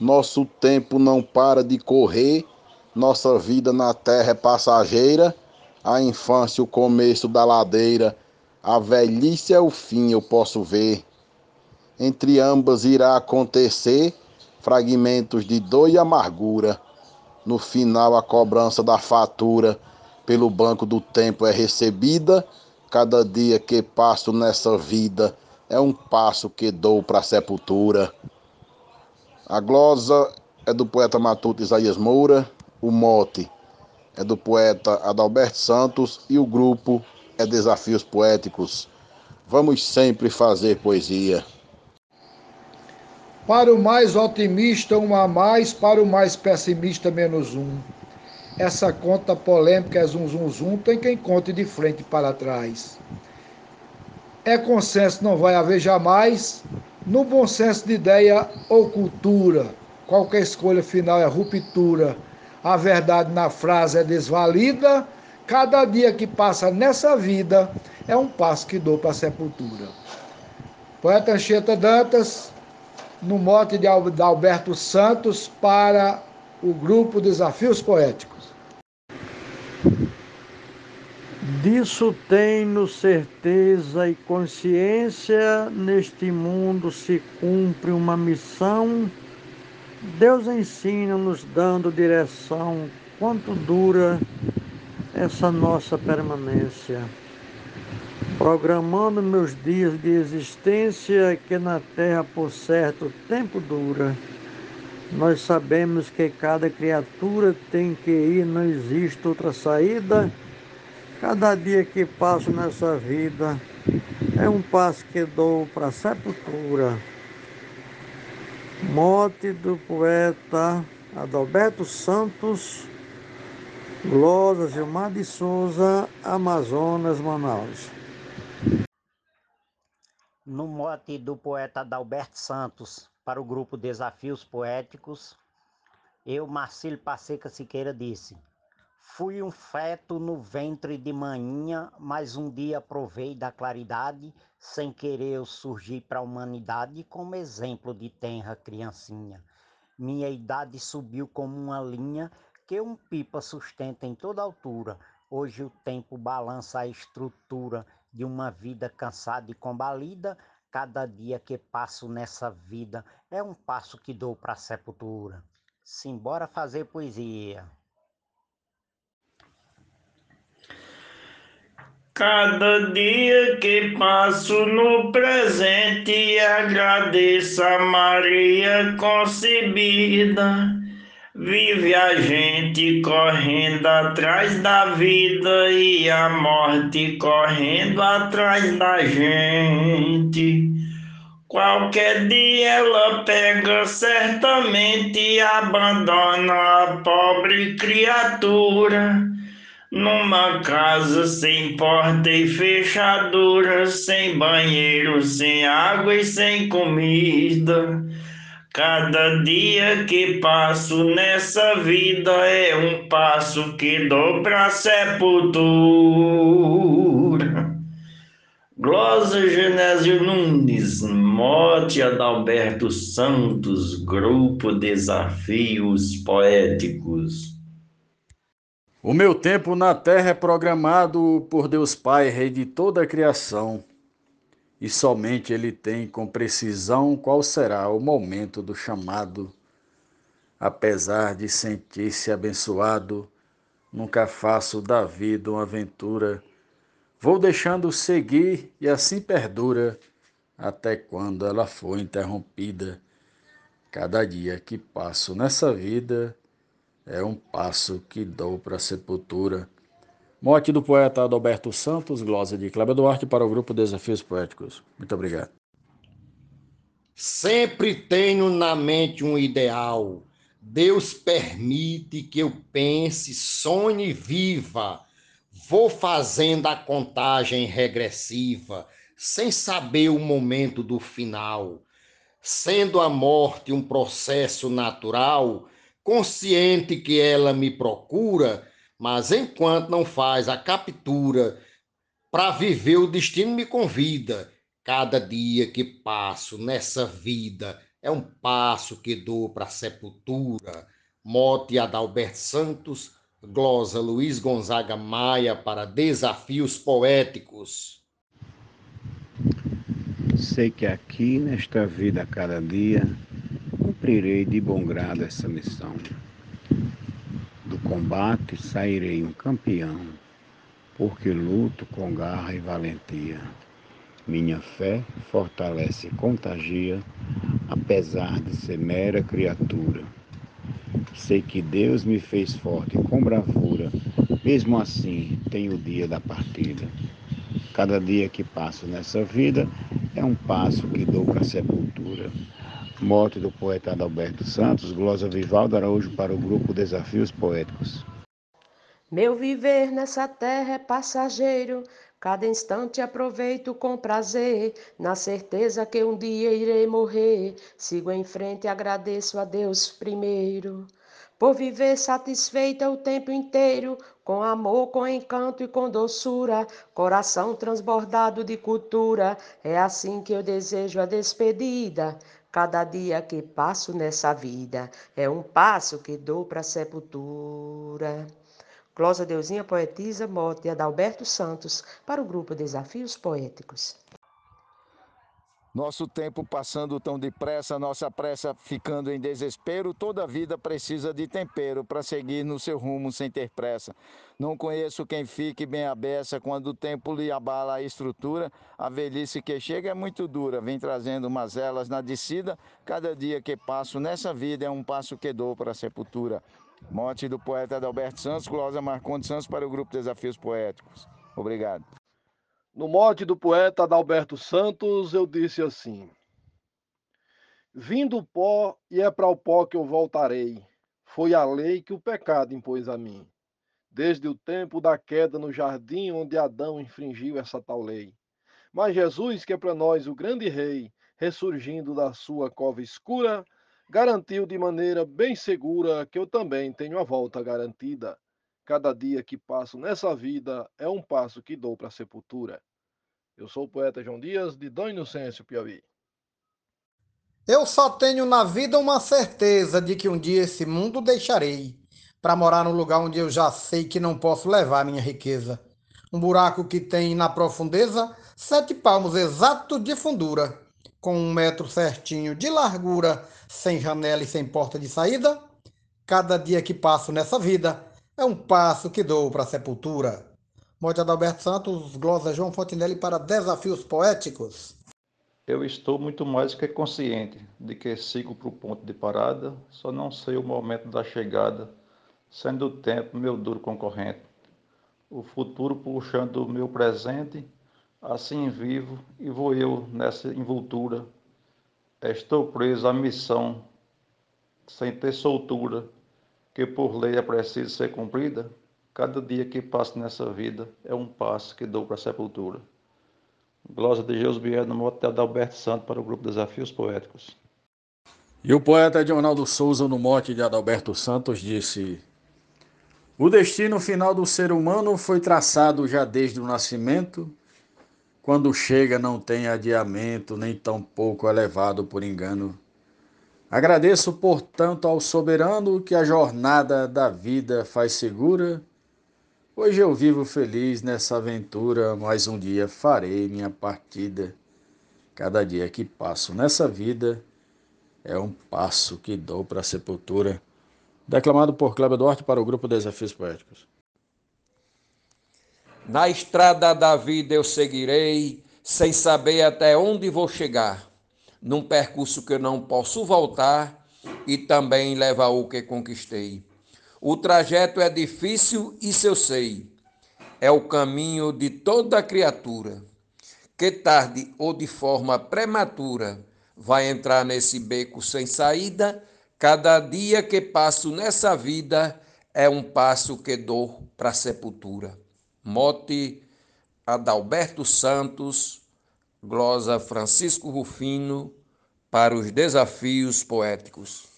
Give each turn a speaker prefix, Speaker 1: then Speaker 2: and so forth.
Speaker 1: Nosso tempo não para de correr, nossa vida na terra é passageira. A infância, o começo da ladeira, a velhice é o fim, eu posso ver. Entre ambas irá acontecer fragmentos de dor e amargura. No final, a cobrança da fatura pelo banco do tempo é recebida. Cada dia que passo nessa vida é um passo que dou para a sepultura. A glosa é do poeta matuto Isaías Moura, o mote é do poeta Adalberto Santos e o grupo é Desafios Poéticos. Vamos sempre fazer poesia.
Speaker 2: Para o mais otimista, um a mais, para o mais pessimista, menos um. Essa conta polêmica é zum, zum, zum, tem quem conte de frente para trás. É consenso, não vai haver jamais, no bom senso de ideia ou cultura. Qualquer escolha final é ruptura. A verdade na frase é desvalida. Cada dia que passa nessa vida é um passo que dou para a sepultura. Poeta Anchieta Dantas, no mote de Alberto Santos para o grupo Desafios Poéticos.
Speaker 3: Disso tenho certeza e consciência, neste mundo se cumpre uma missão. Deus ensina nos dando direção, quanto dura essa nossa permanência programando meus dias de existência que na terra por certo tempo dura. Nós sabemos que cada criatura tem que ir, não existe outra saída. Cada dia que passo nessa vida é um passo que dou para a sepultura. Mote do poeta Adalberto Santos, Glosa Gilmar de Souza, Amazonas, Manaus
Speaker 4: no mote do poeta Adalberto Santos para o grupo Desafios Poéticos, eu, Marcílio Passeca Siqueira, disse: Fui um feto no ventre de manhinha, mas um dia provei da claridade, sem querer eu surgi para a humanidade como exemplo de tenra criancinha. Minha idade subiu como uma linha que um pipa sustenta em toda altura. Hoje o tempo balança a estrutura de uma vida cansada e combalida, cada dia que passo nessa vida é um passo que dou para a sepultura. Simbora fazer poesia.
Speaker 5: Cada dia que passo no presente, agradeço a Maria concebida Vive a gente correndo atrás da vida e a morte correndo atrás da gente. Qualquer dia ela pega certamente e abandona a pobre criatura numa casa sem porta e fechadura, sem banheiro, sem água e sem comida. Cada dia que passo nessa vida é um passo que dou para sepultura. Glosa Genésio Nunes, mote Adalberto Santos, grupo Desafios Poéticos.
Speaker 6: O meu tempo na terra é programado por Deus Pai, Rei de toda a criação e somente ele tem com precisão qual será o momento do chamado. Apesar de sentir-se abençoado, nunca faço da vida uma aventura. Vou deixando seguir e assim perdura até quando ela for interrompida. Cada dia que passo nessa vida é um passo que dou para a sepultura. Mote do poeta Adalberto Santos, glosa de Cláudio Duarte para o grupo Desafios Poéticos. Muito obrigado.
Speaker 7: Sempre tenho na mente um ideal. Deus permite que eu pense, sonhe e viva. Vou fazendo a contagem regressiva, sem saber o momento do final. Sendo a morte um processo natural, consciente que ela me procura, mas enquanto não faz a captura para viver o destino me convida. Cada dia que passo nessa vida
Speaker 8: é um passo que dou para a sepultura. Mote Adalberto Santos, glosa Luiz Gonzaga Maia para Desafios Poéticos.
Speaker 9: Sei que aqui nesta vida cada dia cumprirei de bom grado essa missão. Do combate sairei um campeão, porque luto com garra e valentia. Minha fé fortalece e contagia, apesar de ser mera criatura. Sei que Deus me fez forte com bravura, mesmo assim tenho o dia da partida. Cada dia que passo nessa vida é um passo que dou para a sepultura. Morte do poeta Adalberto Santos, glosa Vivaldo Araújo para o grupo Desafios Poéticos.
Speaker 10: Meu viver nessa terra é passageiro, cada instante aproveito com prazer, na certeza que um dia irei morrer. Sigo em frente e agradeço a Deus primeiro. Por viver satisfeita o tempo inteiro, com amor, com encanto e com doçura, coração transbordado de cultura, é assim que eu desejo a despedida. Cada dia que passo nessa vida é um passo que dou para a sepultura. Closa Deusinha poetisa mote Adalberto Santos para o grupo Desafios Poéticos.
Speaker 11: Nosso tempo passando tão depressa, nossa pressa ficando em desespero, toda vida precisa de tempero para seguir no seu rumo sem ter pressa. Não conheço quem fique bem à beça quando o tempo lhe abala a estrutura. A velhice que chega é muito dura, vem trazendo mazelas na descida. Cada dia que passo nessa vida é um passo que dou para a sepultura. Morte do poeta Adalberto Santos, Closa Marcondes Santos para o grupo Desafios Poéticos. Obrigado.
Speaker 12: No mote do poeta Adalberto Santos, eu disse assim: Vindo o pó, e é para o pó que eu voltarei. Foi a lei que o pecado impôs a mim, desde o tempo da queda no jardim onde Adão infringiu essa tal lei. Mas Jesus, que é para nós o grande rei, ressurgindo da sua cova escura, garantiu de maneira bem segura que eu também tenho a volta garantida. Cada dia que passo nessa vida é um passo que dou para a sepultura. Eu sou o poeta João Dias, de Dom Inocêncio, Piauí.
Speaker 8: Eu só tenho na vida uma certeza de que um dia esse mundo deixarei, para morar num lugar onde eu já sei que não posso levar minha riqueza. Um buraco que tem na profundeza sete palmos exatos de fundura, com um metro certinho de largura, sem janela e sem porta de saída. Cada dia que passo nessa vida é um passo que dou para a sepultura. Morte Adalberto Santos, glosa João Fontinelli para Desafios Poéticos.
Speaker 13: Eu estou muito mais que consciente de que sigo para o ponto de parada, só não sei o momento da chegada, sendo o tempo meu duro concorrente. O futuro puxando o meu presente, assim vivo e vou eu nessa envoltura. Estou preso à missão, sem ter soltura que por lei é preciso ser cumprida, cada dia que passo nessa vida é um passo que dou para a sepultura. Glosa de Jesus Bier, no mote de Adalberto Santo, para o grupo Desafios Poéticos.
Speaker 6: E o poeta Edionaldo Souza, no mote de Adalberto Santos, disse: O destino final do ser humano foi traçado já desde o nascimento. Quando chega, não tem adiamento, nem tão pouco elevado por engano. Agradeço, portanto, ao soberano que a jornada da vida faz segura. Hoje eu vivo feliz nessa aventura, mais um dia farei minha partida. Cada dia que passo nessa vida é um passo que dou para a sepultura. Declamado por Cleber Duarte para o grupo Desafios Poéticos.
Speaker 14: Na estrada da vida eu seguirei, sem saber até onde vou chegar num percurso que eu não posso voltar e também levar o que conquistei. O trajeto é difícil, isso eu sei. É o caminho de toda criatura que tarde ou de forma prematura vai entrar nesse beco sem saída. Cada dia que passo nessa vida é um passo que dou para a sepultura. Mote Adalberto Santos, glosa Francisco Rufino, para os desafios poéticos.